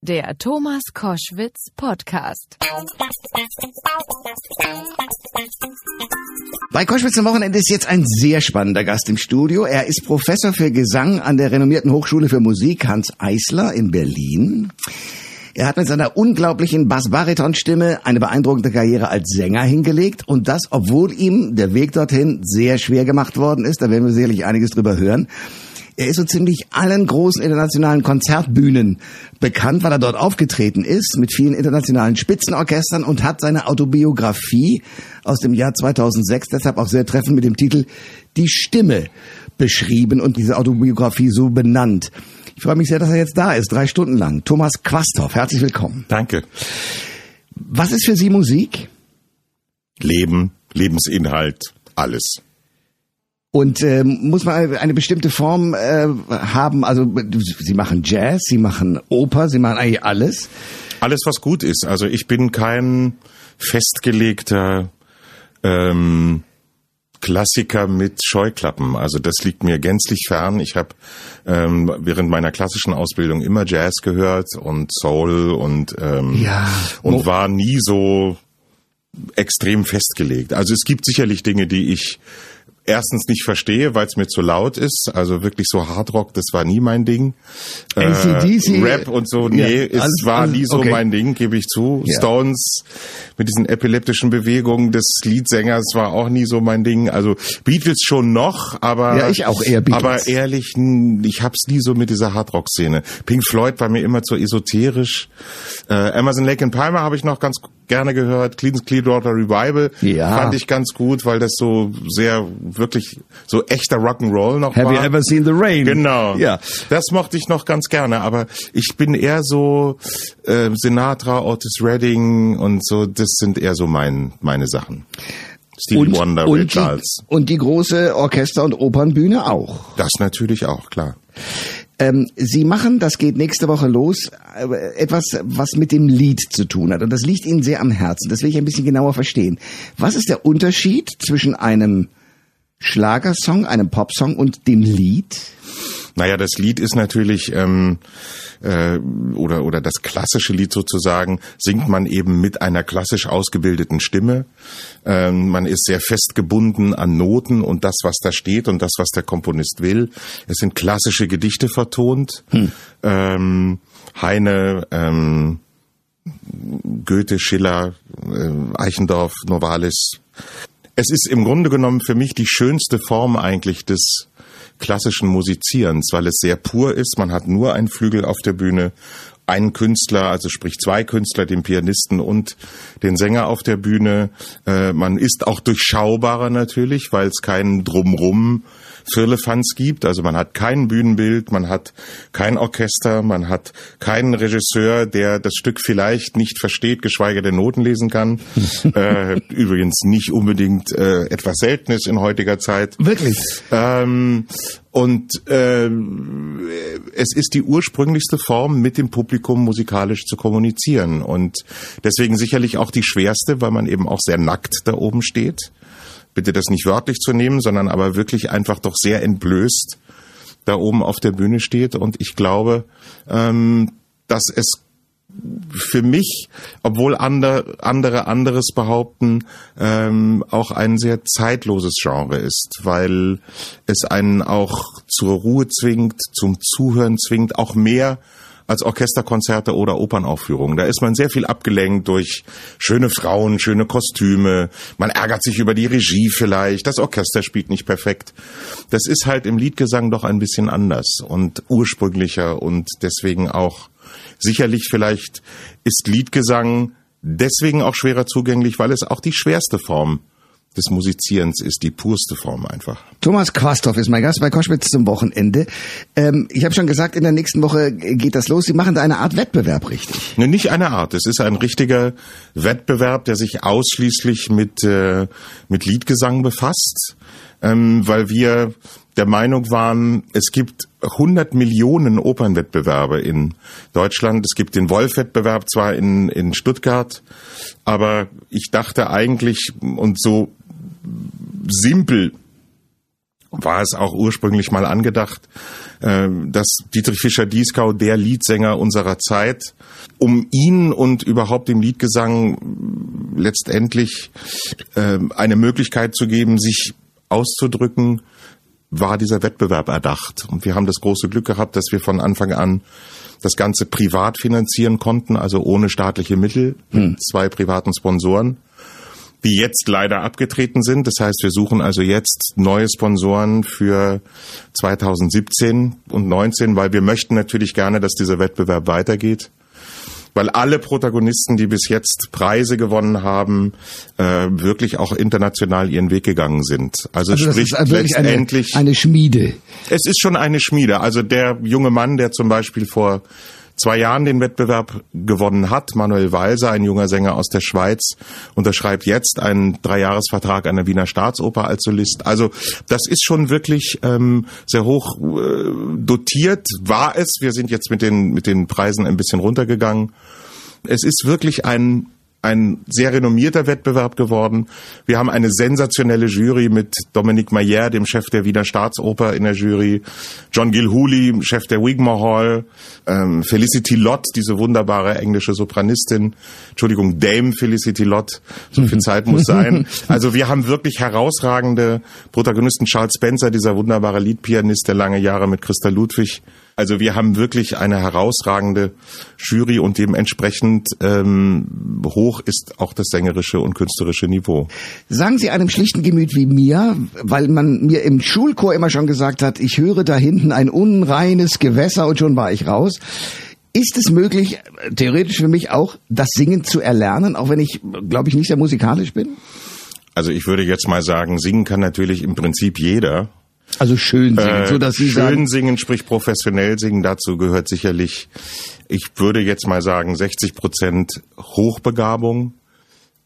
Der Thomas Koschwitz Podcast. Bei Koschwitz am Wochenende ist jetzt ein sehr spannender Gast im Studio. Er ist Professor für Gesang an der renommierten Hochschule für Musik Hans Eisler in Berlin. Er hat mit seiner unglaublichen Bass-Bariton-Stimme eine beeindruckende Karriere als Sänger hingelegt und das, obwohl ihm der Weg dorthin sehr schwer gemacht worden ist. Da werden wir sicherlich einiges drüber hören. Er ist so ziemlich allen großen internationalen Konzertbühnen bekannt, weil er dort aufgetreten ist mit vielen internationalen Spitzenorchestern und hat seine Autobiografie aus dem Jahr 2006 deshalb auch sehr treffend mit dem Titel Die Stimme beschrieben und diese Autobiografie so benannt. Ich freue mich sehr, dass er jetzt da ist, drei Stunden lang. Thomas Quasthoff, herzlich willkommen. Danke. Was ist für Sie Musik? Leben, Lebensinhalt, alles. Und äh, muss man eine bestimmte Form äh, haben? Also Sie machen Jazz, Sie machen Oper, Sie machen eigentlich alles. Alles, was gut ist. Also ich bin kein festgelegter ähm, Klassiker mit Scheuklappen. Also das liegt mir gänzlich fern. Ich habe ähm, während meiner klassischen Ausbildung immer Jazz gehört und Soul und ähm, Ja. und war nie so extrem festgelegt. Also es gibt sicherlich Dinge, die ich erstens nicht verstehe, weil es mir zu laut ist. Also wirklich so Hardrock, das war nie mein Ding. AC/DC, Rap und so, nee, Ja, es alles- war alles- nie so okay. mein Ding, gebe ich zu. Ja. Stones mit diesen epileptischen Bewegungen des Leadsängers war auch nie so mein Ding. Also Beatles schon noch, aber Ja, ich auch eher Beatles. Aber ehrlich, ich hab's nie so mit dieser Hardrock-Szene. Pink Floyd war mir immer zu esoterisch. Äh, Amazon Lake and Palmer habe ich noch ganz gerne gehört. Clean Clearwater Revival Ja. fand ich ganz gut, weil das so sehr wirklich so echter Rock'n'Roll noch Have war. you ever seen the rain? Genau. Ja. Das mochte ich noch ganz gerne, aber ich bin eher so äh, Sinatra, Otis Redding und so, das sind eher so mein, meine Sachen. Stevie Wonder, Ray und, Charles. die, und die große Orchester- und Opernbühne auch. Das natürlich auch, klar. Ähm, Sie machen, das geht nächste Woche los, äh, etwas, was mit dem Lied zu tun hat. Und das liegt Ihnen sehr am Herzen. Das will ich ein bisschen genauer verstehen. Was ist der Unterschied zwischen einem Schlagersong, einem Popsong und dem Lied? Naja, das Lied ist natürlich, ähm, äh, oder, oder das klassische Lied sozusagen, singt man eben mit einer klassisch ausgebildeten Stimme. Ähm, man ist sehr festgebunden an Noten und das, was da steht und das, was der Komponist will. Es sind klassische Gedichte vertont. Ähm, Heine, ähm, Goethe, Schiller, äh, Eichendorff, Novalis. Es ist im Grunde genommen für mich die schönste Form eigentlich des klassischen Musizierens, weil es sehr pur ist. Man hat nur einen Flügel auf der Bühne, einen Künstler, also sprich zwei Künstler, den Pianisten und den Sänger auf der Bühne. Äh, man ist auch durchschaubarer natürlich, weil es keinen Drumrum Firlefanz gibt. Also man hat kein Bühnenbild, man hat kein Orchester, man hat keinen Regisseur, der das Stück vielleicht nicht versteht, geschweige denn Noten lesen kann. äh, übrigens nicht unbedingt äh, etwas Seltenes in heutiger Zeit. Wirklich? Ähm, und ähm, es ist die ursprünglichste Form, mit dem Publikum musikalisch zu kommunizieren. Und deswegen sicherlich auch die schwerste, weil man eben auch sehr nackt da oben steht. Bitte das nicht wörtlich zu nehmen, sondern aber wirklich einfach doch sehr entblößt da oben auf der Bühne steht. Und ich glaube, ähm, dass es für mich, obwohl andere, andere anderes behaupten, ähm, auch ein sehr zeitloses Genre ist, weil es einen auch zur Ruhe zwingt, zum Zuhören zwingt, auch mehr als Orchesterkonzerte oder Opernaufführungen. Da ist man sehr viel abgelenkt durch schöne Frauen, schöne Kostüme. Man ärgert sich über die Regie vielleicht. Das Orchester spielt nicht perfekt. Das ist halt im Liedgesang doch ein bisschen anders und ursprünglicher und deswegen auch sicherlich vielleicht ist Liedgesang deswegen auch schwerer zugänglich, weil es auch die schwerste Form des Musizierens ist, die purste Form einfach. Thomas Quasthoff ist mein Gast bei Koschwitz zum Wochenende. Ähm, ich habe schon gesagt, in der nächsten Woche geht das los. Sie machen da eine Art Wettbewerb, richtig? Ne, nicht eine Art. Es ist ein richtiger Wettbewerb, der sich ausschließlich mit, äh, mit Liedgesang befasst, ähm, weil wir der Meinung waren, es gibt 100 Millionen Opernwettbewerbe in Deutschland. Es gibt den Wolf-Wettbewerb zwar in, in Stuttgart, aber ich dachte eigentlich, und so simpel war es auch ursprünglich mal angedacht, äh, dass Dietrich Fischer-Dieskau, der Liedsänger unserer Zeit, um ihn und überhaupt dem Liedgesang letztendlich äh, eine Möglichkeit zu geben, sich auszudrücken, war dieser Wettbewerb erdacht. Und wir haben das große Glück gehabt, dass wir von Anfang an das Ganze privat finanzieren konnten, also ohne staatliche Mittel, hm. mit zwei privaten Sponsoren die jetzt leider abgetreten sind. Das heißt, wir suchen also jetzt neue Sponsoren für 2017 und 19, weil wir möchten natürlich gerne, dass dieser Wettbewerb weitergeht. Weil alle Protagonisten, die bis jetzt Preise gewonnen haben, äh, wirklich auch international ihren Weg gegangen sind. Also, also sprich letztendlich eine, eine Schmiede. Es ist schon eine Schmiede. Also der junge Mann, der zum Beispiel vor zwei Jahren den Wettbewerb gewonnen hat. Manuel Walser, ein junger Sänger aus der Schweiz, unterschreibt jetzt einen Dreijahresvertrag an der Wiener Staatsoper als Solist. Also das ist schon wirklich ähm, sehr hoch äh, dotiert, war es. Wir sind jetzt mit den, mit den Preisen ein bisschen runtergegangen. Es ist wirklich ein ein sehr renommierter Wettbewerb geworden. Wir haben eine sensationelle Jury mit Dominique Mayer, dem Chef der Wiener Staatsoper in der Jury, John Gilhooly, Chef der Wigmore Hall, ähm, Felicity Lott, diese wunderbare englische Sopranistin, Entschuldigung, Dame Felicity Lott, so viel Zeit muss sein. Also wir haben wirklich herausragende Protagonisten. Charles Spencer, dieser wunderbare Liedpianist, der lange Jahre mit Christa Ludwig also wir haben wirklich eine herausragende Jury und dementsprechend ähm, hoch ist auch das sängerische und künstlerische Niveau. Sagen Sie einem schlichten Gemüt wie mir, weil man mir im Schulchor immer schon gesagt hat, ich höre da hinten ein unreines Gewässer und schon war ich raus. Ist es möglich, theoretisch für mich auch, das Singen zu erlernen, auch wenn ich, glaube ich, nicht sehr musikalisch bin? Also ich würde jetzt mal sagen, singen kann natürlich im Prinzip jeder. Also schön singen, äh, so dass Sie schön sagen. singen, sprich professionell singen. Dazu gehört sicherlich, ich würde jetzt mal sagen, 60 Prozent Hochbegabung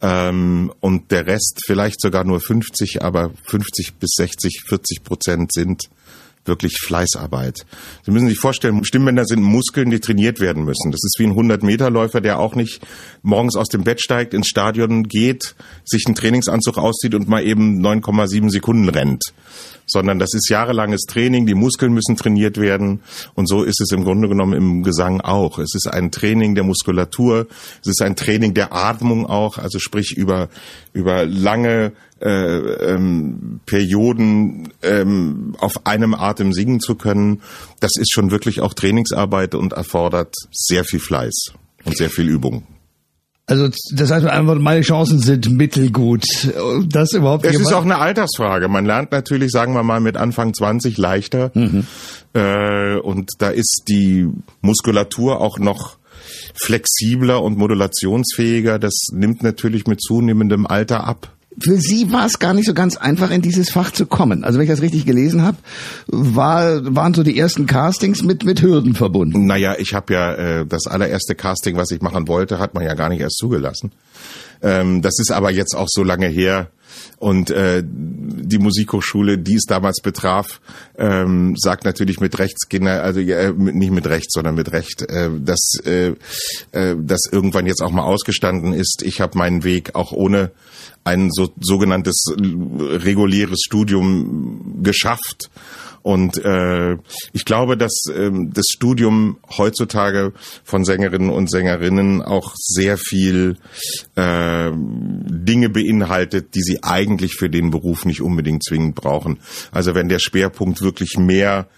ähm, und der Rest vielleicht sogar nur 50, aber 50 bis 60, 40 Prozent sind wirklich Fleißarbeit. Sie müssen sich vorstellen, Stimmbänder sind Muskeln, die trainiert werden müssen. Das ist wie ein 100-Meter-Läufer, der auch nicht morgens aus dem Bett steigt, ins Stadion geht, sich einen Trainingsanzug auszieht und mal eben 9,7 Sekunden rennt sondern das ist jahrelanges Training, die Muskeln müssen trainiert werden und so ist es im Grunde genommen im Gesang auch. Es ist ein Training der Muskulatur, es ist ein Training der Atmung auch, also sprich über, über lange äh, ähm, Perioden ähm, auf einem Atem singen zu können. Das ist schon wirklich auch Trainingsarbeit und erfordert sehr viel Fleiß und sehr viel Übung. Also das heißt einfach, meine Chancen sind mittelgut. Das überhaupt. Es ist auch eine Altersfrage. Man lernt natürlich, sagen wir mal, mit Anfang 20 leichter. Mhm. Äh, und da ist die Muskulatur auch noch flexibler und modulationsfähiger. Das nimmt natürlich mit zunehmendem Alter ab für Sie war es gar nicht so ganz einfach, in dieses Fach zu kommen. Also wenn ich das richtig gelesen habe, war, waren so die ersten Castings mit, mit Hürden verbunden. Naja, ich habe ja äh, das allererste Casting, was ich machen wollte, hat man ja gar nicht erst zugelassen. Ähm, das ist aber jetzt auch so lange her. Und äh, die Musikhochschule, die es damals betraf, ähm, sagt natürlich mit Rechts, also äh, nicht mit Recht, sondern mit Recht, äh, dass äh, äh, das irgendwann jetzt auch mal ausgestanden ist. Ich habe meinen Weg auch ohne ein so, sogenanntes reguläres Studium geschafft. Und äh, ich glaube, dass ähm, das Studium heutzutage von Sängerinnen und Sängerinnen auch sehr viel äh, Dinge beinhaltet, die sie eigentlich für den Beruf nicht unbedingt zwingend brauchen. Also wenn der Schwerpunkt wirklich mehr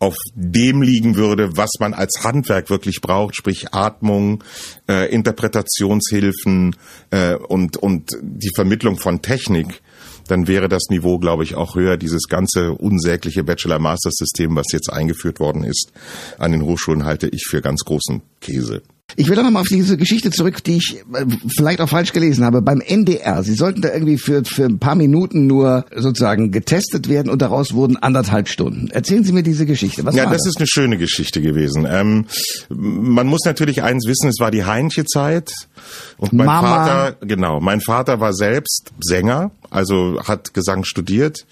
auf dem liegen würde, was man als Handwerk wirklich braucht, sprich Atmung, äh, Interpretationshilfen äh, und, und die Vermittlung von Technik, dann wäre das Niveau, glaube ich, auch höher. Dieses ganze unsägliche Bachelor-Master-System, was jetzt eingeführt worden ist an den Hochschulen, halte ich für ganz großen Käse. Ich will doch nochmal auf diese Geschichte zurück, die ich äh, vielleicht auch falsch gelesen habe. Beim NDR, Sie sollten da irgendwie für, für ein paar Minuten nur sozusagen getestet werden und daraus wurden anderthalb Stunden. Erzählen Sie mir diese Geschichte. Was ja, das, das ist eine schöne Geschichte gewesen. Ähm, man muss natürlich eins wissen, es war die Heinche Zeit. Und mein Mama. Vater, genau, mein Vater war selbst Sänger, also hat Gesang studiert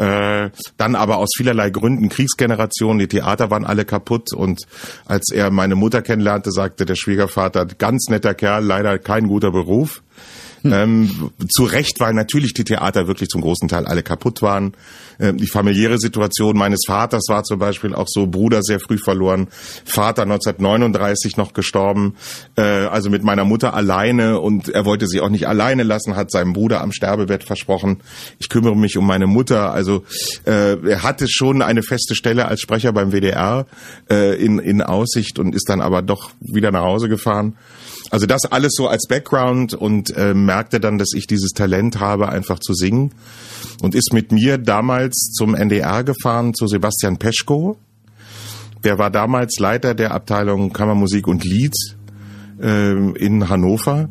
äh, dann aber aus vielerlei Gründen Kriegsgeneration, die Theater waren alle kaputt und als er meine Mutter kennenlernte, sagte der Schwiegervater, ganz netter Kerl, leider kein guter Beruf. Hm. Ähm, zu Recht, weil natürlich die Theater wirklich zum großen Teil alle kaputt waren. Ähm, die familiäre Situation meines Vaters war zum Beispiel auch so, Bruder sehr früh verloren, Vater 1939 noch gestorben, äh, also mit meiner Mutter alleine und er wollte sie auch nicht alleine lassen, hat seinem Bruder am Sterbebett versprochen, ich kümmere mich um meine Mutter. Also äh, er hatte schon eine feste Stelle als Sprecher beim WDR äh, in, in Aussicht und ist dann aber doch wieder nach Hause gefahren. Also das alles so als Background und äh, merkte dann, dass ich dieses Talent habe, einfach zu singen und ist mit mir damals zum NDR gefahren zu Sebastian Peschko. Der war damals Leiter der Abteilung Kammermusik und Lied äh, in Hannover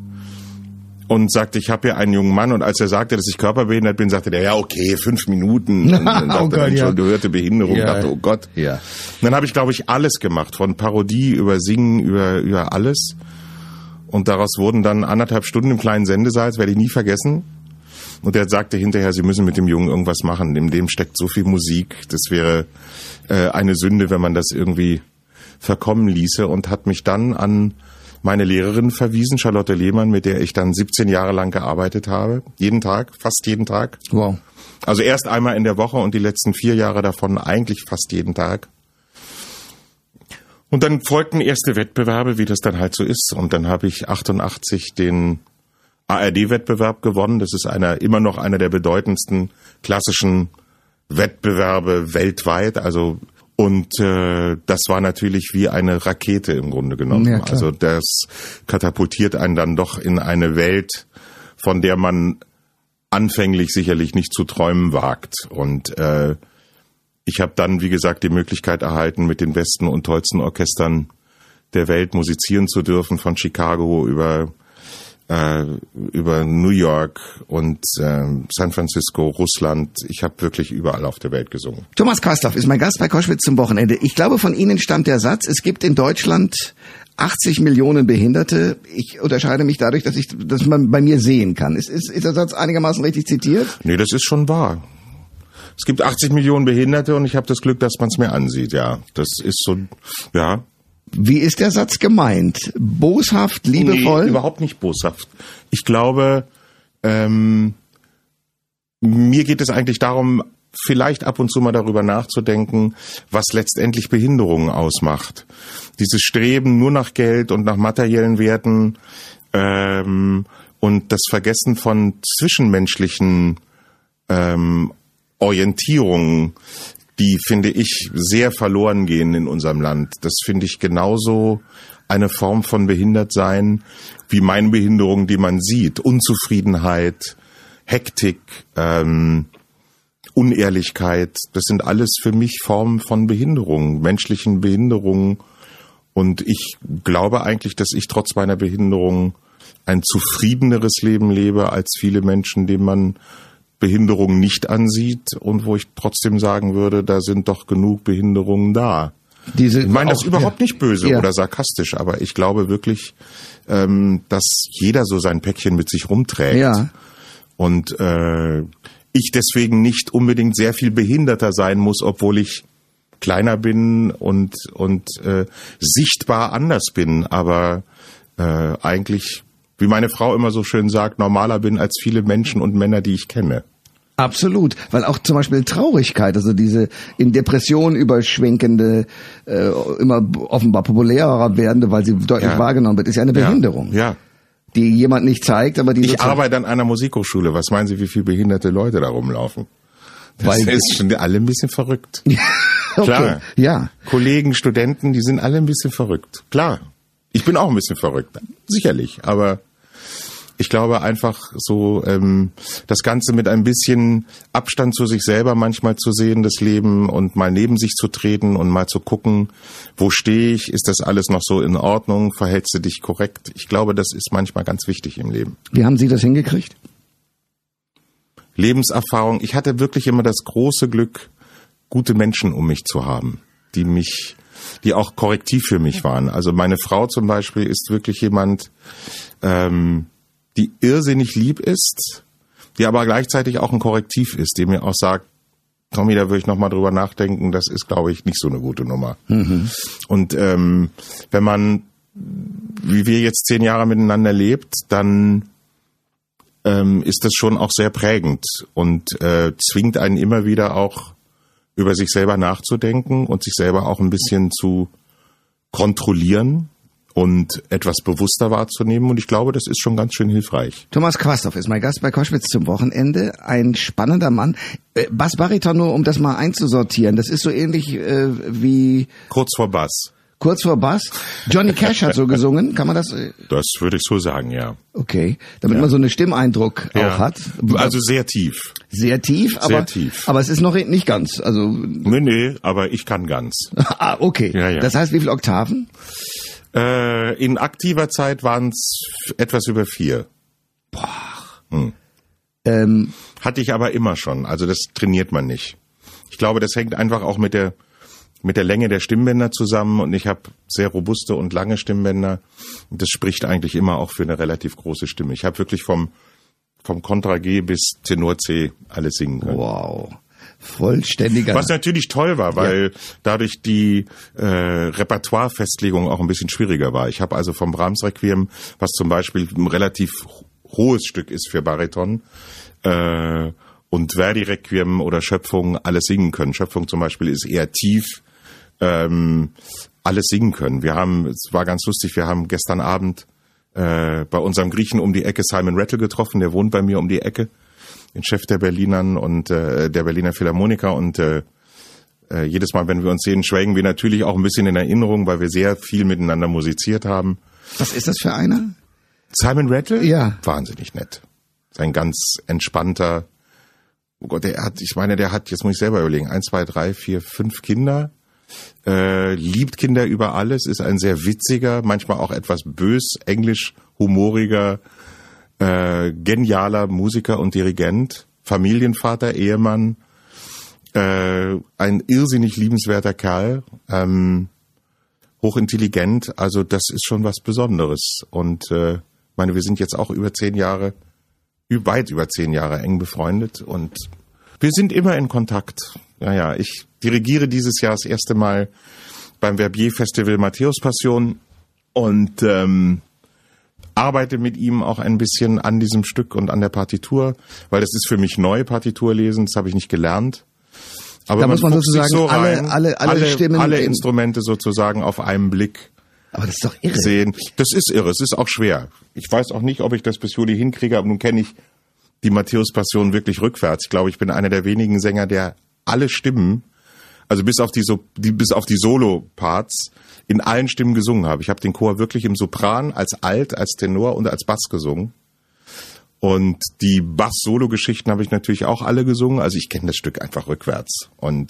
und sagte, ich habe hier einen jungen Mann und als er sagte, dass ich körperbehindert bin, sagte der, ja okay, fünf Minuten. Und dann Oh sagte Gott, er, ja. gehörte Behinderung, Ja. dachte, oh Gott. Ja. Und dann habe ich, glaube ich, alles gemacht, von Parodie über Singen, über, über alles. Und daraus wurden dann anderthalb Stunden im kleinen Sendesaal, das werde ich nie vergessen. Und er sagte hinterher, sie müssen mit dem Jungen irgendwas machen. In dem steckt so viel Musik. Das wäre äh, eine Sünde, wenn man das irgendwie verkommen ließe. Und hat mich dann an meine Lehrerin verwiesen, Charlotte Lehmann, mit der ich dann 17 Jahre lang gearbeitet habe. Jeden Tag, fast jeden Tag. Wow. Also erst einmal in der Woche und die letzten vier Jahre davon eigentlich fast jeden Tag. Und dann folgten erste Wettbewerbe, wie das dann halt so ist. Und dann habe ich 88 den ARD-Wettbewerb gewonnen. Das ist einer, immer noch einer der bedeutendsten klassischen Wettbewerbe weltweit. Also und äh, das war natürlich wie eine Rakete im Grunde genommen. Ja, also das katapultiert einen dann doch in eine Welt, von der man anfänglich sicherlich nicht zu träumen wagt. Und äh, ich habe dann, wie gesagt, die Möglichkeit erhalten, mit den besten und tollsten Orchestern der Welt musizieren zu dürfen, von Chicago über äh, über New York und äh, San Francisco, Russland. Ich habe wirklich überall auf der Welt gesungen. Thomas Kastloff ist mein Gast bei Koschwitz zum Wochenende. Ich glaube, von Ihnen stammt der Satz, es gibt in Deutschland 80 Millionen Behinderte. Ich unterscheide mich dadurch, dass ich, dass man bei mir sehen kann. Ist, ist, ist der Satz einigermaßen richtig zitiert? Nee, das ist schon wahr. Es gibt 80 Millionen Behinderte und ich habe das Glück, dass man es mir ansieht. Ja, das ist so, ja. Wie ist der Satz gemeint? Boshaft, liebevoll? Nee, überhaupt nicht boshaft. Ich glaube, ähm, mir geht es eigentlich darum, vielleicht ab und zu mal darüber nachzudenken, was letztendlich Behinderungen ausmacht. Dieses Streben nur nach Geld und nach materiellen Werten ähm, und das Vergessen von zwischenmenschlichen ähm, Orientierungen, die finde ich sehr verloren gehen in unserem Land. Das finde ich genauso eine Form von Behindertsein wie meine Behinderung, die man sieht. Unzufriedenheit, Hektik, ähm, Unehrlichkeit, das sind alles für mich Formen von Behinderung, menschlichen Behinderungen. Und ich glaube eigentlich, dass ich trotz meiner Behinderung ein zufriedeneres Leben lebe als viele Menschen, denen man Behinderung nicht ansieht und wo ich trotzdem sagen würde, da sind doch genug Behinderungen da. Diese, Ich meine das auch- überhaupt ja. nicht böse Ja. oder sarkastisch, aber ich glaube wirklich, ähm, dass jeder so sein Päckchen mit sich rumträgt. Ja. Und äh, ich deswegen nicht unbedingt sehr viel behinderter sein muss, obwohl ich kleiner bin und und äh, sichtbar anders bin, aber äh, eigentlich, wie meine Frau immer so schön sagt, normaler bin als viele Menschen und Männer, die ich kenne. Absolut, weil auch zum Beispiel Traurigkeit, also diese in Depression überschwenkende, äh, immer offenbar populärer werdende, weil sie deutlich Ja. wahrgenommen wird, ist ja eine Behinderung, Ja. die jemand nicht zeigt, aber die Ich arbeite an einer Musikhochschule. Was meinen Sie, wie viele behinderte Leute da rumlaufen? Das Weil- ist schon alle ein bisschen verrückt. okay. Klar. Ja, Kollegen, Studenten, die sind alle ein bisschen verrückt. Klar. Ich bin auch ein bisschen verrückt. Sicherlich. Aber ich glaube einfach so, ähm, das Ganze mit ein bisschen Abstand zu sich selber manchmal zu sehen, das Leben und mal neben sich zu treten und mal zu gucken, wo stehe ich, ist das alles noch so in Ordnung, verhältst du dich korrekt? Ich glaube, das ist manchmal ganz wichtig im Leben. wie haben Sie das hingekriegt? Lebenserfahrung. Ich hatte wirklich immer das große Glück, gute Menschen um mich zu haben, die mich, die auch korrektiv für mich waren. Also meine Frau zum Beispiel ist wirklich jemand, ähm, die irrsinnig lieb ist, die aber gleichzeitig auch ein Korrektiv ist, die mir auch sagt, Tommy, da würde ich noch mal drüber nachdenken, das ist, glaube ich, nicht so eine gute Nummer. Und ähm, wenn man, wie wir jetzt zehn Jahre miteinander lebt, dann ähm, ist das schon auch sehr prägend und äh, zwingt einen immer wieder auch über sich selber nachzudenken und sich selber auch ein bisschen zu kontrollieren und etwas bewusster wahrzunehmen. Und ich glaube, das ist schon ganz schön hilfreich. Thomas Quastow ist mein Gast bei Koschwitz zum Wochenende. Ein spannender Mann. Äh, Bass-Bariton nur, um das mal einzusortieren. Das ist so ähnlich äh, wie... Kurz vor Bass. Kurz vor Bass. Johnny Cash hat so gesungen. Kann man das? Äh? Das würde ich so sagen, ja. Okay. Damit Ja. man so einen Stimmeindruck ja. auch hat. Also sehr tief. sehr tief, aber, Sehr tief. aber es ist noch nicht ganz. Also, Nee, nee, aber ich kann ganz. ah, okay. Ja, ja. Das heißt, wie viele Oktaven? Äh, in aktiver Zeit waren es etwas über vier. Ähm, Hatte ich aber immer schon. Also das trainiert man nicht. Ich glaube, das hängt einfach auch mit der mit der Länge der Stimmbänder zusammen und ich habe sehr robuste und lange Stimmbänder. Und das spricht eigentlich immer auch für eine relativ große Stimme. Ich habe wirklich vom vom Kontra G bis Tenor C alles singen können. wow. Vollständiger. Was natürlich toll war, weil dadurch die äh, Repertoire-Festlegung auch ein bisschen schwieriger war. Ich habe also vom Brahms Requiem, was zum Beispiel ein relativ hohes Stück ist für Bariton, äh, und Verdi Requiem oder Schöpfung alles singen können. Schöpfung zum Beispiel ist eher tief, ähm, alles singen können. Wir haben, es war ganz lustig, wir haben gestern Abend äh, bei unserem Griechen um die Ecke Simon Rattle getroffen, der wohnt bei mir um die Ecke, den Chef der Berlinern und äh, der Berliner Philharmoniker und äh, äh, jedes Mal, wenn wir uns sehen, schwelgen wir natürlich auch ein bisschen in Erinnerung, weil wir sehr viel miteinander musiziert haben. Was ist das für einer? Simon Rattle? Ja. Wahnsinnig nett. Sein ganz entspannter, oh Gott, der hat, ich meine, der hat, jetzt muss ich selber überlegen, eins, zwei, drei, vier, fünf Kinder, äh, liebt Kinder über alles, ist ein sehr witziger, manchmal auch etwas bös, englisch, humoriger, äh, genialer Musiker und Dirigent, Familienvater, Ehemann, äh, ein irrsinnig liebenswerter Kerl, ähm, hochintelligent, also das ist schon was Besonderes. Und äh, meine, wir sind jetzt auch über zehn Jahre, weit über zehn Jahre eng befreundet und wir sind immer in Kontakt. Ja, ja, ich dirigiere dieses Jahr das erste Mal beim Verbier Festival Matthäus Passion und ähm, arbeite mit ihm auch ein bisschen an diesem Stück und an der Partitur, weil das ist für mich neu Partitur lesen, das habe ich nicht gelernt. Aber Da muss man fuchst sich sozusagen alle- alle- alle Stimmen alle in- Instrumente sozusagen auf einen Blick Aber das ist doch irre. sehen. Das ist irre, es ist auch schwer. Ich weiß auch nicht, ob ich das bis Juli hinkriege, aber nun kenne ich die Matthäus-Passion wirklich rückwärts. Ich glaube, ich bin einer der wenigen Sänger, der alle Stimmen, also bis auf die, so die bis auf die Solo-Parts, in allen Stimmen gesungen habe. Ich habe den Chor wirklich im Sopran, als Alt, als Tenor und als Bass gesungen. Und die Bass-Solo-Geschichten habe ich natürlich auch alle gesungen. Also ich kenne das Stück einfach rückwärts. Und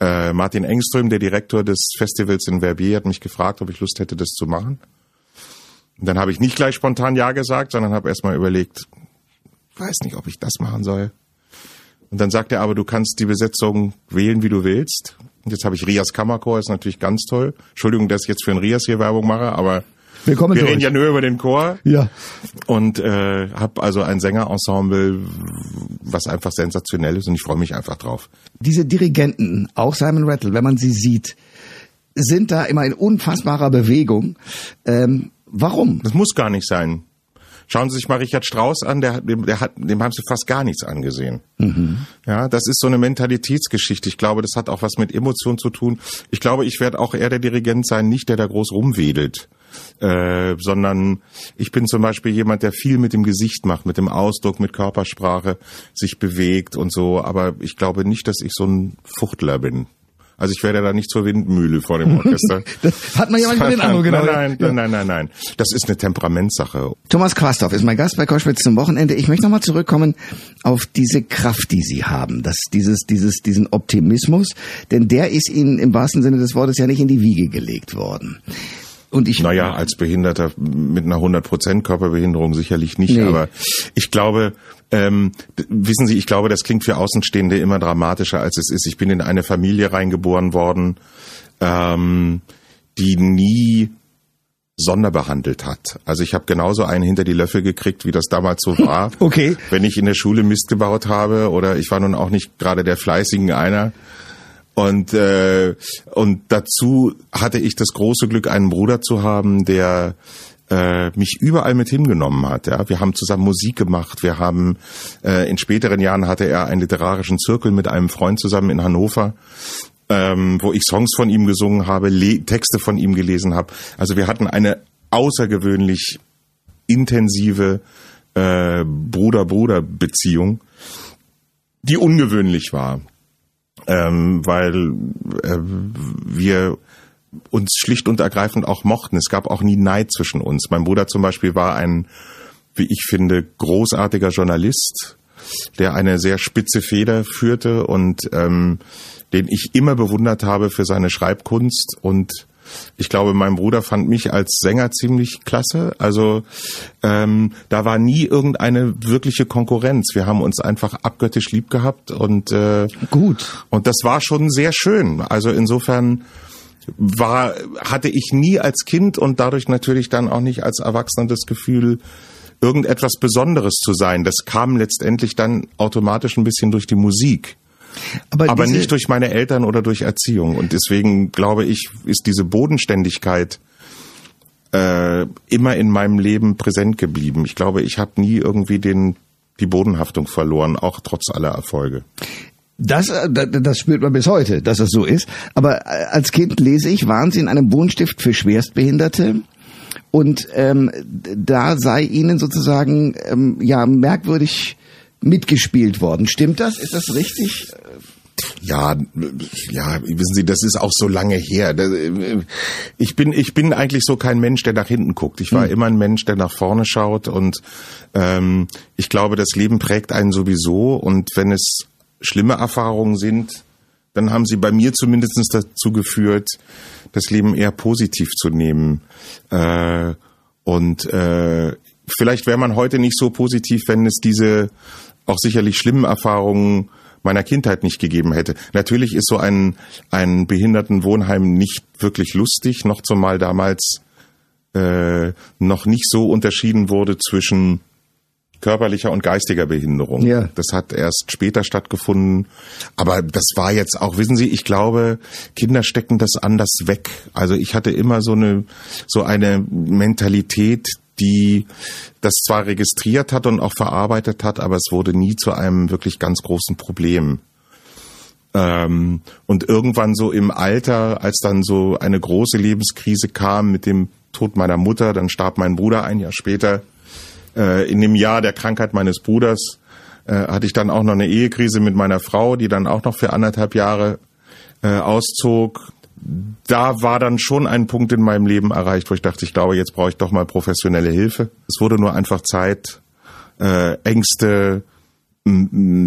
äh, Martin Engström, der Direktor des Festivals in Verbier, hat mich gefragt, ob ich Lust hätte, das zu machen. Und dann habe ich nicht gleich spontan Ja gesagt, sondern habe erstmal überlegt, weiß nicht, ob ich das machen soll. Und dann sagt er aber, du kannst die Besetzung wählen, wie du willst. Jetzt habe ich Rias Kammerchor, ist natürlich ganz toll. Entschuldigung, dass ich jetzt für einen Rias hier Werbung mache, aber Willkommen wir reden ja nur über den Chor. Ja. Und äh, habe also ein Sängerensemble, was einfach sensationell ist und ich freue mich einfach drauf. Diese Dirigenten, auch Simon Rattle, wenn man sie sieht, sind da immer in unfassbarer Bewegung. Ähm, warum? Das muss gar nicht sein. Schauen Sie sich mal Richard Strauss an, der, der hat, dem haben Sie fast gar nichts angesehen. Ja, das ist so eine Mentalitätsgeschichte. Ich glaube, das hat auch was mit Emotion zu tun. Ich glaube, ich werde auch eher der Dirigent sein, nicht der da groß rumwedelt, äh, sondern ich bin zum Beispiel jemand, der viel mit dem Gesicht macht, mit dem Ausdruck, mit Körpersprache, sich bewegt und so. Aber ich glaube nicht, dass ich so ein Fuchtler bin. Also ich werde da nicht zur Windmühle vor dem Orchester. Das hat man ja manchmal den Eindruck, genau. Nein, nein, nein, nein, nein. Das ist eine Temperamentssache. Thomas Quastow ist mein Gast bei Koschwitz zum Wochenende. Ich möchte nochmal zurückkommen auf diese Kraft, die Sie haben, das, dieses, dieses, diesen Optimismus, denn der ist Ihnen im wahrsten Sinne des Wortes ja nicht in die Wiege gelegt worden. Und ich, Naja, als Behinderter mit einer 100% Körperbehinderung sicherlich nicht, Nee. aber ich glaube, ähm, wissen Sie, ich glaube, das klingt für Außenstehende immer dramatischer, als es ist. Ich bin in eine Familie reingeboren worden, ähm, die nie sonderbehandelt hat. Also ich habe genauso einen hinter die Löffel gekriegt, wie das damals so war. Okay. Wenn ich in der Schule Mist gebaut habe oder ich war nun auch nicht gerade der fleißigen einer. Und äh, und dazu hatte ich das große Glück, einen Bruder zu haben, der äh, mich überall mit hingenommen hat. Ja, wir haben zusammen Musik gemacht. Wir haben äh, in späteren Jahren hatte er einen literarischen Zirkel mit einem Freund zusammen in Hannover ähm, wo ich Songs von ihm gesungen habe, Le Texte von ihm gelesen habe. Also wir hatten eine außergewöhnlich intensive äh, Bruder-Bruder-Beziehung, die ungewöhnlich war, ähm, weil äh, wir uns schlicht und ergreifend auch mochten. Es gab auch nie Neid zwischen uns. Mein Bruder zum Beispiel war ein, wie ich finde, großartiger Journalist, der eine sehr spitze Feder führte und ähm, den ich immer bewundert habe für seine Schreibkunst und ich glaube, mein Bruder fand mich als Sänger ziemlich klasse. Also ähm, da war nie irgendeine wirkliche Konkurrenz. Wir haben uns einfach abgöttisch lieb gehabt und äh, gut. Und das war schon sehr schön. Also insofern war hatte ich nie als Kind und dadurch natürlich dann auch nicht als Erwachsener das Gefühl, irgendetwas Besonderes zu sein. Das kam letztendlich dann automatisch ein bisschen durch die Musik. Aber, aber nicht durch meine Eltern oder durch Erziehung. Und deswegen glaube ich, ist diese Bodenständigkeit äh, immer in meinem Leben präsent geblieben. Ich glaube, ich habe nie irgendwie den die Bodenhaftung verloren, auch trotz aller Erfolge. Das, äh, das spürt man bis heute, dass es so ist. Aber äh, als Kind lese ich, waren Sie in einem Wohnstift für Schwerstbehinderte? Und ähm, da sei Ihnen sozusagen ähm, ja merkwürdig mitgespielt worden. Stimmt das? Ist das richtig? Ja, ja, wissen Sie, das ist auch so lange her. Ich bin, ich bin eigentlich so kein Mensch, der nach hinten guckt. Ich war hm. immer ein Mensch, der nach vorne schaut und ähm, ich glaube, das Leben prägt einen sowieso und wenn es schlimme Erfahrungen sind, dann haben sie bei mir zumindest dazu geführt, das Leben eher positiv zu nehmen. Äh, und äh, vielleicht wäre man heute nicht so positiv, wenn es diese auch sicherlich schlimmen Erfahrungen meiner Kindheit nicht gegeben hätte. Natürlich ist so ein, ein Behindertenwohnheim nicht wirklich lustig, noch zumal damals äh, noch nicht so unterschieden wurde zwischen körperlicher und geistiger Behinderung. Ja. Das hat erst später stattgefunden. Aber das war jetzt auch, wissen Sie, ich glaube, Kinder stecken das anders weg. Also ich hatte immer so eine, so eine Mentalität, die das zwar registriert hat und auch verarbeitet hat, aber es wurde nie zu einem wirklich ganz großen Problem. Ähm, und irgendwann so im Alter, als dann so eine große Lebenskrise kam mit dem Tod meiner Mutter, dann starb mein Bruder ein Jahr später, äh, in dem Jahr der Krankheit meines Bruders, äh, hatte ich dann auch noch eine Ehekrise mit meiner Frau, die dann auch noch für anderthalb Jahre äh, auszog da war dann schon ein Punkt in meinem Leben erreicht, wo ich dachte, ich glaube, jetzt brauche ich doch mal professionelle Hilfe. Es wurde nur einfach Zeit, äh, Ängste, Dinge,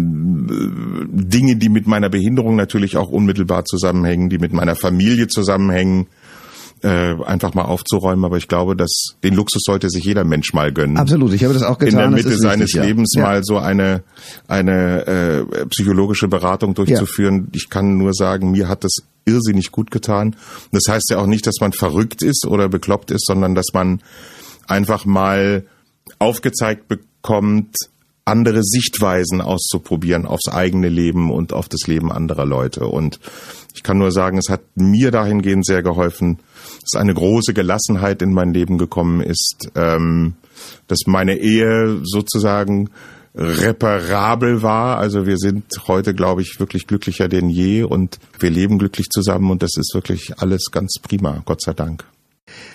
die mit meiner Behinderung natürlich auch unmittelbar zusammenhängen, die mit meiner Familie zusammenhängen, äh, einfach mal aufzuräumen. Aber ich glaube, dass den Luxus sollte sich jeder Mensch mal gönnen. Absolut, ich habe das auch getan. In der Mitte seines wichtig, Lebens ja. mal so eine eine äh, psychologische Beratung durchzuführen. Ja. Ich kann nur sagen, mir hat das irrsinnig gut getan. Das heißt ja auch nicht, dass man verrückt ist oder bekloppt ist, sondern dass man einfach mal aufgezeigt bekommt, andere Sichtweisen auszuprobieren aufs eigene Leben und auf das Leben anderer Leute. Und ich kann nur sagen, es hat mir dahingehend sehr geholfen, dass eine große Gelassenheit in mein Leben gekommen ist, ähm, dass meine Ehe sozusagen reparabel war. Also wir sind heute, glaube ich, wirklich glücklicher denn je und wir leben glücklich zusammen und das ist wirklich alles ganz prima, Gott sei Dank.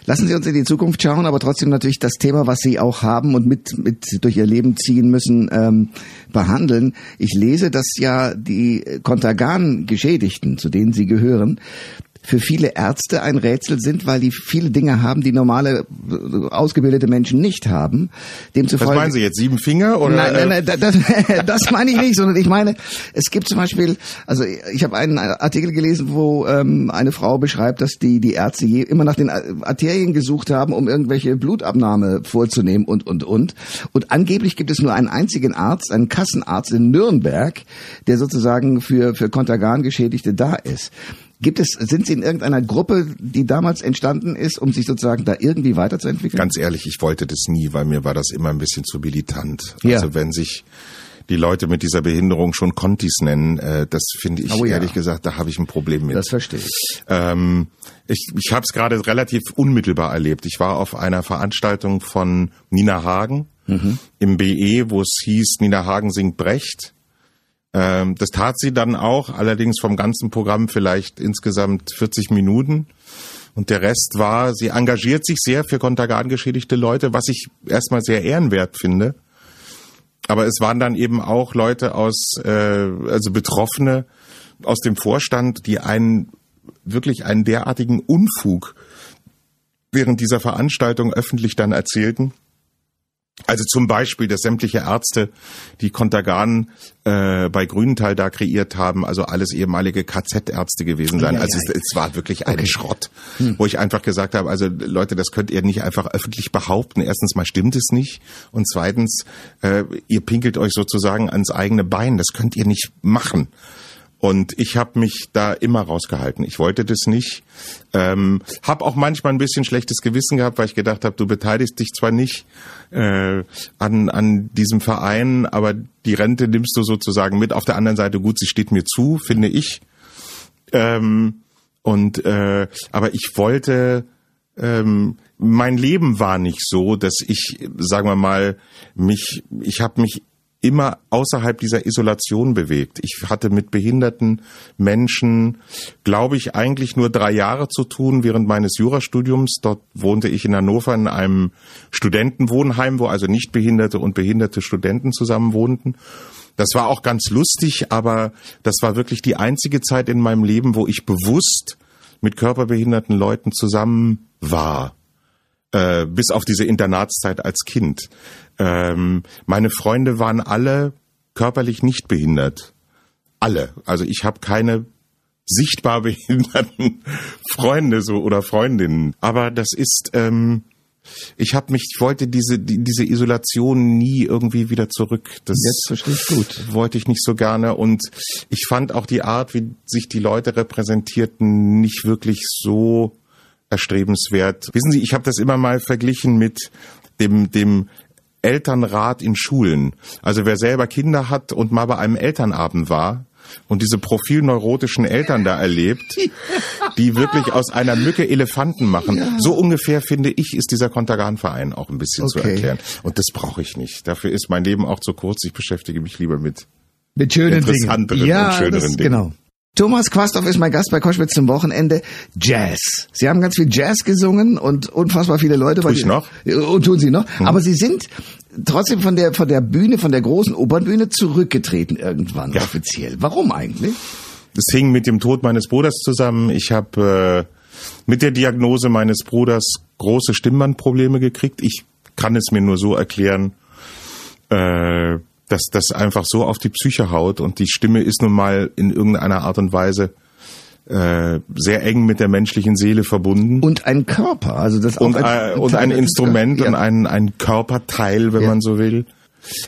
Lassen Sie uns in die Zukunft schauen, aber trotzdem natürlich das Thema, was Sie auch haben und mit, mit durch Ihr Leben ziehen müssen, ähm, behandeln. Ich lese, dass ja die Kontergan-Geschädigten, zu denen Sie gehören, für viele Ärzte ein Rätsel sind, weil die viele Dinge haben, die normale ausgebildete Menschen nicht haben. Demzufolge, Was meinen Sie jetzt sieben Finger oder? Nein, nein, nein das, das meine ich nicht, sondern ich meine, es gibt zum Beispiel, also ich habe einen Artikel gelesen, wo ähm, eine Frau beschreibt, dass die die Ärzte je, immer nach den Arterien gesucht haben, um irgendwelche Blutabnahme vorzunehmen und und und. Und angeblich gibt es nur einen einzigen Arzt, einen Kassenarzt in Nürnberg, der sozusagen für für Kontergan Geschädigte da ist. Gibt es, sind Sie in irgendeiner Gruppe, die damals entstanden ist, um sich sozusagen da irgendwie weiterzuentwickeln? Ganz ehrlich, ich wollte das nie, weil mir war das immer ein bisschen zu militant. Ja. Also wenn sich die Leute mit dieser Behinderung schon Kontis nennen. Äh, das finde ich Oh ja. ehrlich gesagt, da habe ich ein Problem mit. Das verstehe ich. Ähm, ich ich habe es gerade relativ unmittelbar erlebt. Ich war auf einer Veranstaltung von Nina Hagen im BE, wo es hieß, Nina Hagen singt Brecht. Ähm, das tat sie dann auch, allerdings vom ganzen Programm vielleicht insgesamt 40 Minuten. Und der Rest war, sie engagiert sich sehr für kontergan-geschädigte Leute, was ich erstmal sehr ehrenwert finde. Aber es waren dann eben auch Leute aus, äh, also Betroffene aus dem Vorstand, die einen wirklich einen derartigen Unfug während dieser Veranstaltung öffentlich dann erzählten. Also zum Beispiel, dass sämtliche Ärzte, die Kontergan äh, bei Grünenthal da kreiert haben, also alles ehemalige KZ-Ärzte gewesen sein. Ja, also ja. Es, es war wirklich ein Okay. Schrott, wo ich einfach gesagt habe, also Leute, das könnt ihr nicht einfach öffentlich behaupten. Erstens mal stimmt es nicht und zweitens, äh, ihr pinkelt euch sozusagen ans eigene Bein. Das könnt ihr nicht machen. Und ich habe mich da immer rausgehalten. Ich wollte das nicht. Ähm, habe auch manchmal ein bisschen schlechtes Gewissen gehabt, weil ich gedacht habe, du beteiligst dich zwar nicht äh, an, an diesem Verein, aber die Rente nimmst du sozusagen mit. Auf der anderen Seite, gut, sie steht mir zu, finde ich. Ähm, und äh, aber ich wollte ähm, mein Leben war nicht so, dass ich, sagen wir mal, mich, ich habe mich immer außerhalb dieser Isolation bewegt. Ich hatte mit behinderten Menschen, glaube ich, eigentlich nur drei Jahre zu tun während meines Jurastudiums. Dort wohnte ich in Hannover in einem Studentenwohnheim, wo also nicht behinderte und behinderte Studenten zusammen wohnten. Das war auch ganz lustig, aber das war wirklich die einzige Zeit in meinem Leben, wo ich bewusst mit körperbehinderten Leuten zusammen war äh, bis auf diese Internatszeit als Kind. Ähm, meine Freunde waren alle körperlich nicht behindert. Alle. Also ich habe keine sichtbar behinderten Freunde so oder Freundinnen. Aber das ist, ähm, ich habe mich, ich wollte diese die, diese Isolation nie irgendwie wieder zurück. Das Jetzt verstehe ich gut. wollte ich nicht so gerne und ich fand auch die Art, wie sich die Leute repräsentierten, nicht wirklich so erstrebenswert. Wissen Sie, ich habe das immer mal verglichen mit dem dem Elternrat in Schulen. Also wer selber Kinder hat und mal bei einem Elternabend war und diese profilneurotischen Eltern da erlebt, die wirklich aus einer Mücke Elefanten machen. So ungefähr finde ich, ist dieser Kontergan-Verein auch ein bisschen zu Okay. erklären. Und das brauche ich nicht. Dafür ist mein Leben auch zu kurz. Ich beschäftige mich lieber mit Mit schönen Interessanteren Dingen. Ja, und schöneren das, Dingen. Genau. Thomas Quasthoff ist mein Gast bei Koschwitz zum Wochenende. Jazz. Sie haben ganz viel Jazz gesungen und unfassbar viele Leute. Tu ich noch? Und tun Sie noch. Mhm. Aber Sie sind trotzdem von der, von der Bühne, von der großen Opernbühne zurückgetreten irgendwann Ja. offiziell. Warum eigentlich? Es hing mit dem Tod meines Bruders zusammen. Ich habe äh, mit der Diagnose meines Bruders große Stimmbandprobleme gekriegt. Ich kann es mir nur so erklären, äh, dass das einfach so auf die Psyche haut und die Stimme ist nun mal in irgendeiner Art und Weise äh, sehr eng mit der menschlichen Seele verbunden. Und ein Körper. Also das und, ein, äh, und ein Instrument Körpers. und ein, ein Körperteil, wenn Ja. man so will.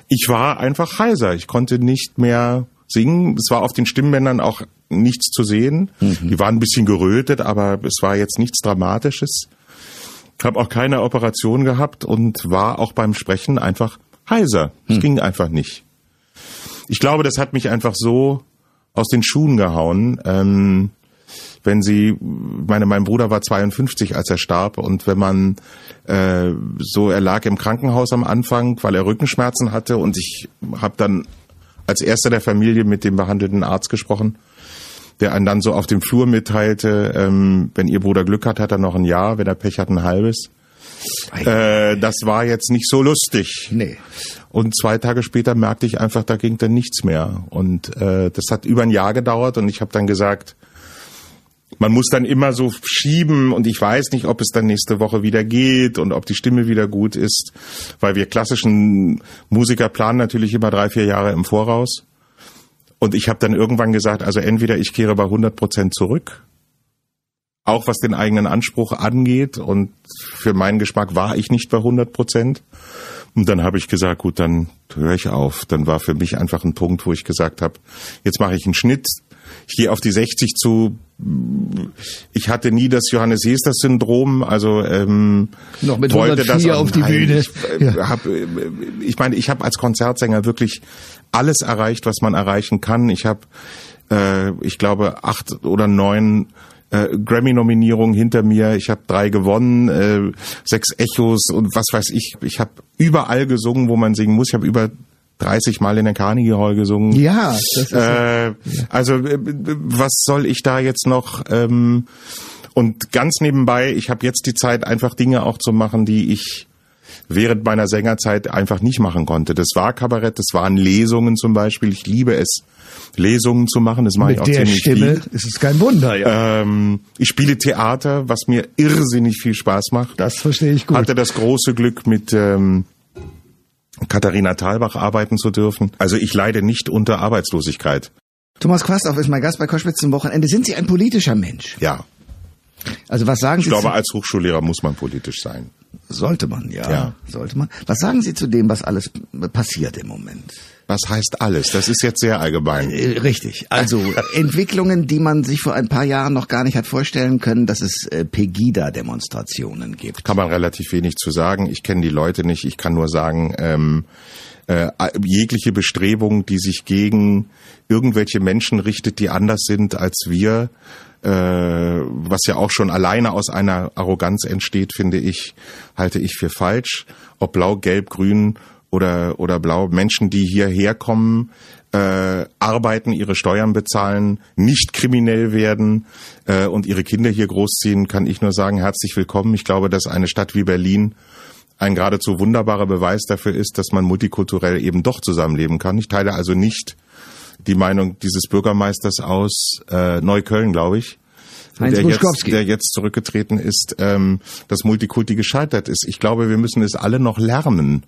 Ich war einfach heiser. Ich konnte nicht mehr singen. Es war auf den Stimmbändern auch nichts zu sehen. Mhm. Die waren ein bisschen gerötet, aber es war jetzt nichts Dramatisches. Ich habe auch keine Operation gehabt und war auch beim Sprechen einfach heiser. Hm. Es ging einfach nicht. Ich glaube, das hat mich einfach so aus den Schuhen gehauen. Ähm, wenn sie, meine, mein Bruder war 52, als er starb, und wenn man äh, so, er lag im Krankenhaus am Anfang, weil er Rückenschmerzen hatte, und ich habe dann als erster der Familie mit dem behandelten Arzt gesprochen, der einen dann so auf dem Flur mitteilte, ähm, wenn ihr Bruder Glück hat, hat er noch ein Jahr, wenn er Pech hat, ein halbes. Äh, das war jetzt nicht so lustig. Nee. Und zwei Tage später merkte ich einfach, da ging dann nichts mehr. Und äh, das hat über ein Jahr gedauert und ich habe dann gesagt, man muss dann immer so schieben und ich weiß nicht, ob es dann nächste Woche wieder geht und ob die Stimme wieder gut ist, weil wir klassischen Musiker planen natürlich immer drei, vier Jahre im Voraus. Und ich habe dann irgendwann gesagt, also entweder ich kehre bei 100 Prozent zurück, auch was den eigenen Anspruch angeht und für meinen Geschmack war ich nicht bei 100 Prozent. Und dann habe ich gesagt, gut, dann höre ich auf. Dann war für mich einfach ein Punkt, wo ich gesagt habe, jetzt mache ich einen Schnitt. ich gehe auf die 60 zu. Ich hatte nie das Johannes Hester Syndrom, also ähm, Noch mit wollte das 104 auf die Bühne. Ich, äh, Ja. hab, äh, ich meine, ich habe als Konzertsänger wirklich alles erreicht, was man erreichen kann. Ich habe, äh, ich glaube, acht oder neun äh, Grammy-Nominierungen hinter mir. Ich habe drei gewonnen, äh, sechs Echos und was weiß ich. Ich habe überall gesungen, wo man singen muss. Ich habe über 30 Mal in der Carnegie Hall gesungen. Ja, das ist Äh, also äh, was soll ich da jetzt noch? Ähm, und ganz nebenbei, ich habe jetzt die Zeit, einfach Dinge auch zu machen, die ich während meiner Sängerzeit einfach nicht machen konnte. Das war Kabarett, das waren Lesungen zum Beispiel. Ich liebe es, Lesungen zu machen. Das mache ich mit auch der ziemlich Stimme viel. ist es kein Wunder, ja. Ähm, ich spiele Theater, was mir irrsinnig viel Spaß macht. das verstehe ich gut. Hatte das große Glück mit ähm, Katharina Thalbach arbeiten zu dürfen. Also ich leide nicht unter Arbeitslosigkeit. Thomas Quastoff ist mein Gast bei Koschwitz zum Wochenende. Sind Sie ein politischer Mensch? Ja, Also was sagen ich Sie glaube, zu, als Hochschullehrer muss man politisch sein. Sollte man, ja, Ja. sollte man. Was sagen Sie zu dem, was alles passiert im Moment? Was heißt alles? Das ist jetzt sehr allgemein. Äh, Richtig. Also Entwicklungen, die man sich vor ein paar Jahren noch gar nicht hat vorstellen können, dass es äh, Pegida-Demonstrationen gibt. Kann man relativ wenig zu sagen. Ich kenne die Leute nicht. Ich kann nur sagen, ähm, äh, jegliche Bestrebung, die sich gegen irgendwelche Menschen richtet, die anders sind als wir, äh, was ja auch schon alleine aus einer Arroganz entsteht, finde ich, halte ich für falsch. Ob blau, gelb, grün oder, oder blau, Menschen, die hierher kommen, äh, arbeiten, ihre Steuern bezahlen, nicht kriminell werden äh, und ihre Kinder hier großziehen, kann ich nur sagen, herzlich willkommen. Ich glaube, dass eine Stadt wie Berlin ein geradezu wunderbarer Beweis dafür ist, dass man multikulturell eben doch zusammenleben kann. Ich teile also nicht die Meinung dieses Bürgermeisters aus äh, Neukölln, glaube ich, Heinz der jetzt, der jetzt zurückgetreten ist, ähm, dass Multikulti gescheitert ist. Ich glaube, wir müssen es alle noch lernen,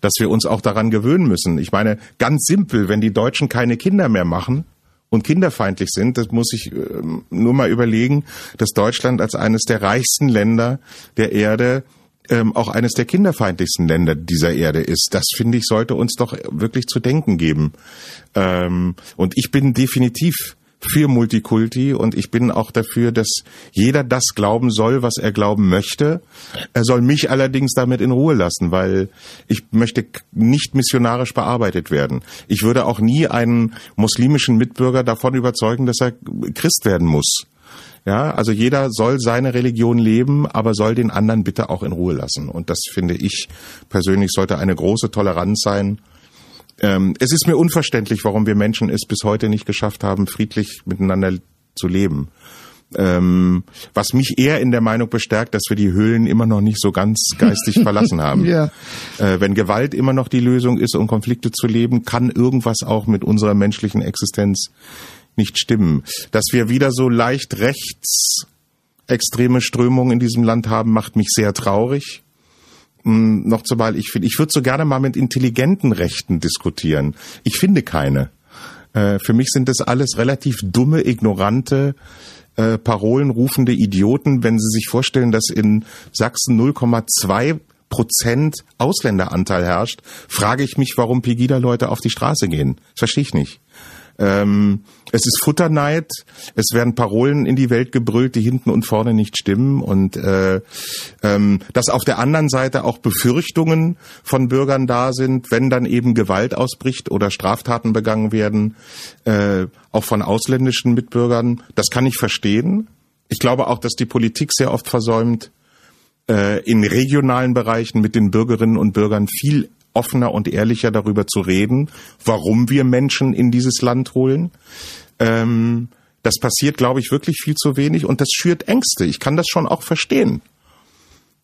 dass wir uns auch daran gewöhnen müssen. Ich meine, ganz simpel, wenn die Deutschen keine Kinder mehr machen, und kinderfeindlich sind, das muss ich ähm, nur mal überlegen, dass Deutschland als eines der reichsten Länder der Erde ähm, auch eines der kinderfeindlichsten Länder dieser Erde ist. Das finde ich sollte uns doch wirklich zu denken geben. Ähm, und ich bin definitiv für Multikulti und ich bin auch dafür, dass jeder das glauben soll, was er glauben möchte. Er soll mich allerdings damit in Ruhe lassen, weil ich möchte nicht missionarisch bearbeitet werden. Ich würde auch nie einen muslimischen Mitbürger davon überzeugen, dass er Christ werden muss. Ja, also jeder soll seine Religion leben, aber soll den anderen bitte auch in Ruhe lassen. Und das finde ich persönlich sollte eine große Toleranz sein. Ähm, es ist mir unverständlich, warum wir Menschen es bis heute nicht geschafft haben, friedlich miteinander zu leben. Ähm, was mich eher in der Meinung bestärkt, dass wir die Höhlen immer noch nicht so ganz geistig verlassen haben. Ja. Äh, wenn Gewalt immer noch die Lösung ist, um Konflikte zu leben, kann irgendwas auch mit unserer menschlichen Existenz nicht stimmen. Dass wir wieder so leicht rechts extreme Strömungen in diesem Land haben, macht mich sehr traurig. Hm, noch zumal ich finde, ich würde so gerne mal mit intelligenten Rechten diskutieren. Ich finde keine. Äh, für mich sind das alles relativ dumme, ignorante, äh, parolenrufende Idioten, wenn sie sich vorstellen, dass in Sachsen 0,2 Prozent Ausländeranteil herrscht, frage ich mich, warum Pegida-Leute auf die Straße gehen. Das verstehe ich nicht. Ähm, es ist Futterneid, es werden Parolen in die Welt gebrüllt, die hinten und vorne nicht stimmen und äh, ähm, dass auf der anderen Seite auch Befürchtungen von Bürgern da sind, wenn dann eben Gewalt ausbricht oder Straftaten begangen werden, äh, auch von ausländischen Mitbürgern, das kann ich verstehen. Ich glaube auch, dass die Politik sehr oft versäumt, äh, in regionalen Bereichen mit den Bürgerinnen und Bürgern viel offener und ehrlicher darüber zu reden, warum wir Menschen in dieses Land holen. Ähm, das passiert, glaube ich, wirklich viel zu wenig und das schürt Ängste. Ich kann das schon auch verstehen.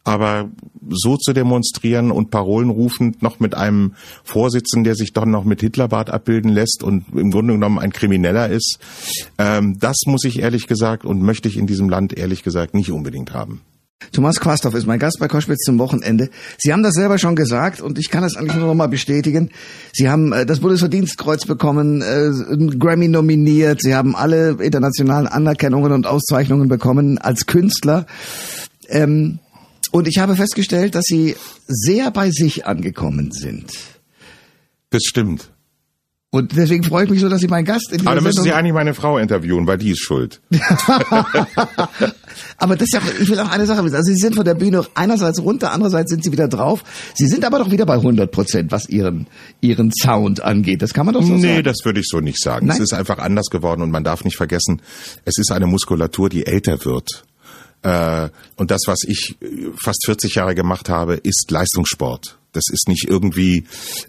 Aber so zu demonstrieren und Parolen rufend noch mit einem Vorsitzenden, der sich doch noch mit Hitlerbart abbilden lässt und im Grunde genommen ein Krimineller ist, ähm, das muss ich ehrlich gesagt und möchte ich in diesem Land ehrlich gesagt nicht unbedingt haben. Thomas Quastoff ist mein Gast bei Koschwitz zum Wochenende. Sie haben das selber schon gesagt und ich kann das eigentlich nur noch mal bestätigen. Sie haben äh, das Bundesverdienstkreuz bekommen, äh, Grammy nominiert, Sie haben alle internationalen Anerkennungen und Auszeichnungen bekommen als Künstler. Ähm, und ich habe festgestellt, dass Sie sehr bei sich angekommen sind. Das stimmt. Und deswegen freue ich mich so, dass Sie mein Gast in dieser Aber dann müssen Sie eigentlich meine Frau interviewen, weil die ist schuld. Aber das ist ja, ich will auch eine Sache wissen. Also Sie sind von der Bühne einerseits runter, andererseits sind Sie wieder drauf. Sie sind aber doch wieder bei 100 Prozent, was Ihren, Ihren Sound angeht. Das kann man doch so Nee, sagen. das würde ich so nicht sagen. Nein? Es ist einfach anders geworden und man darf nicht vergessen, es ist eine Muskulatur, die älter wird. Äh, und das, was ich äh, fast 40 Jahre gemacht habe, ist Leistungssport. Das ist nicht irgendwie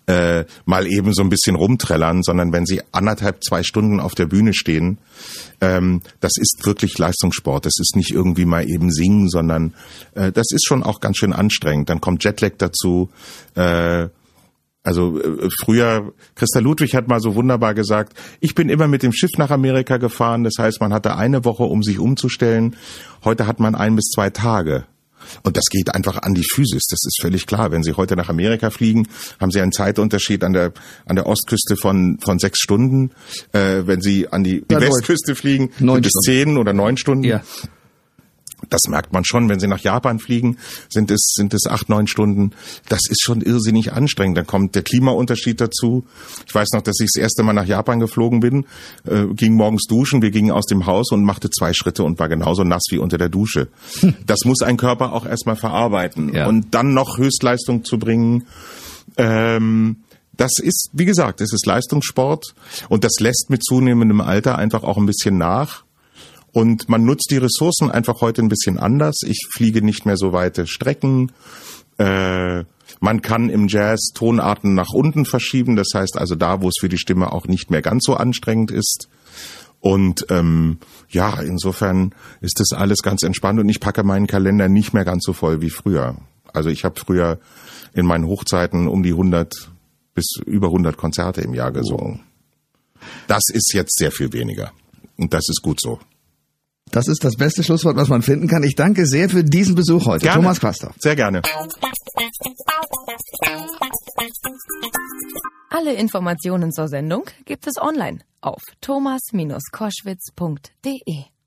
äh, mal eben so ein bisschen rumträllern, sondern wenn Sie anderthalb, zwei Stunden auf der Bühne stehen, ähm, das ist wirklich Leistungssport. Das ist nicht irgendwie mal eben singen, sondern äh, das ist schon auch ganz schön anstrengend. Dann kommt Jetlag dazu. Äh, also äh, früher, Christa Ludwig hat mal so wunderbar gesagt, ich bin immer mit dem Schiff nach Amerika gefahren, das heißt, man hatte eine Woche, um sich umzustellen. Heute hat man ein bis zwei Tage. Und das geht einfach an die Physis, das ist völlig klar. Wenn Sie heute nach Amerika fliegen, haben Sie einen Zeitunterschied an der, an der Ostküste von, von sechs Stunden. Äh, wenn Sie an die, die Ja. Westküste fliegen, Neun sind es zehn oder neun Stunden. Ja. Das merkt man schon, wenn sie nach Japan fliegen, sind es, sind es acht, neun Stunden. Das ist schon irrsinnig anstrengend. Dann kommt der Klimaunterschied dazu. Ich weiß noch, dass ich das erste Mal nach Japan geflogen bin, äh, ging morgens duschen, wir gingen aus dem Haus und machte zwei Schritte und war genauso nass wie unter der Dusche. Das muss ein Körper auch erstmal verarbeiten. Ja. Und dann noch Höchstleistung zu bringen, ähm, das ist, wie gesagt, es ist Leistungssport und das lässt mit zunehmendem Alter einfach auch ein bisschen nach. Und man nutzt die Ressourcen einfach heute ein bisschen anders. Ich fliege nicht mehr so weite Strecken. Äh, man kann im Jazz Tonarten nach unten verschieben. Das heißt also da, wo es für die Stimme auch nicht mehr ganz so anstrengend ist. Und ähm, ja, insofern ist das alles ganz entspannt und ich packe meinen Kalender nicht mehr ganz so voll wie früher. Also ich habe früher in meinen Hochzeiten um die 100 bis über 100 Konzerte im Jahr gesungen. Das ist jetzt sehr viel weniger. Und das ist gut so. Das ist das beste Schlusswort, was man finden kann. Ich danke sehr für diesen Besuch heute. Gerne. Thomas Quaster. Sehr gerne. Alle Informationen zur Sendung gibt es online auf thomas-koschwitz.de.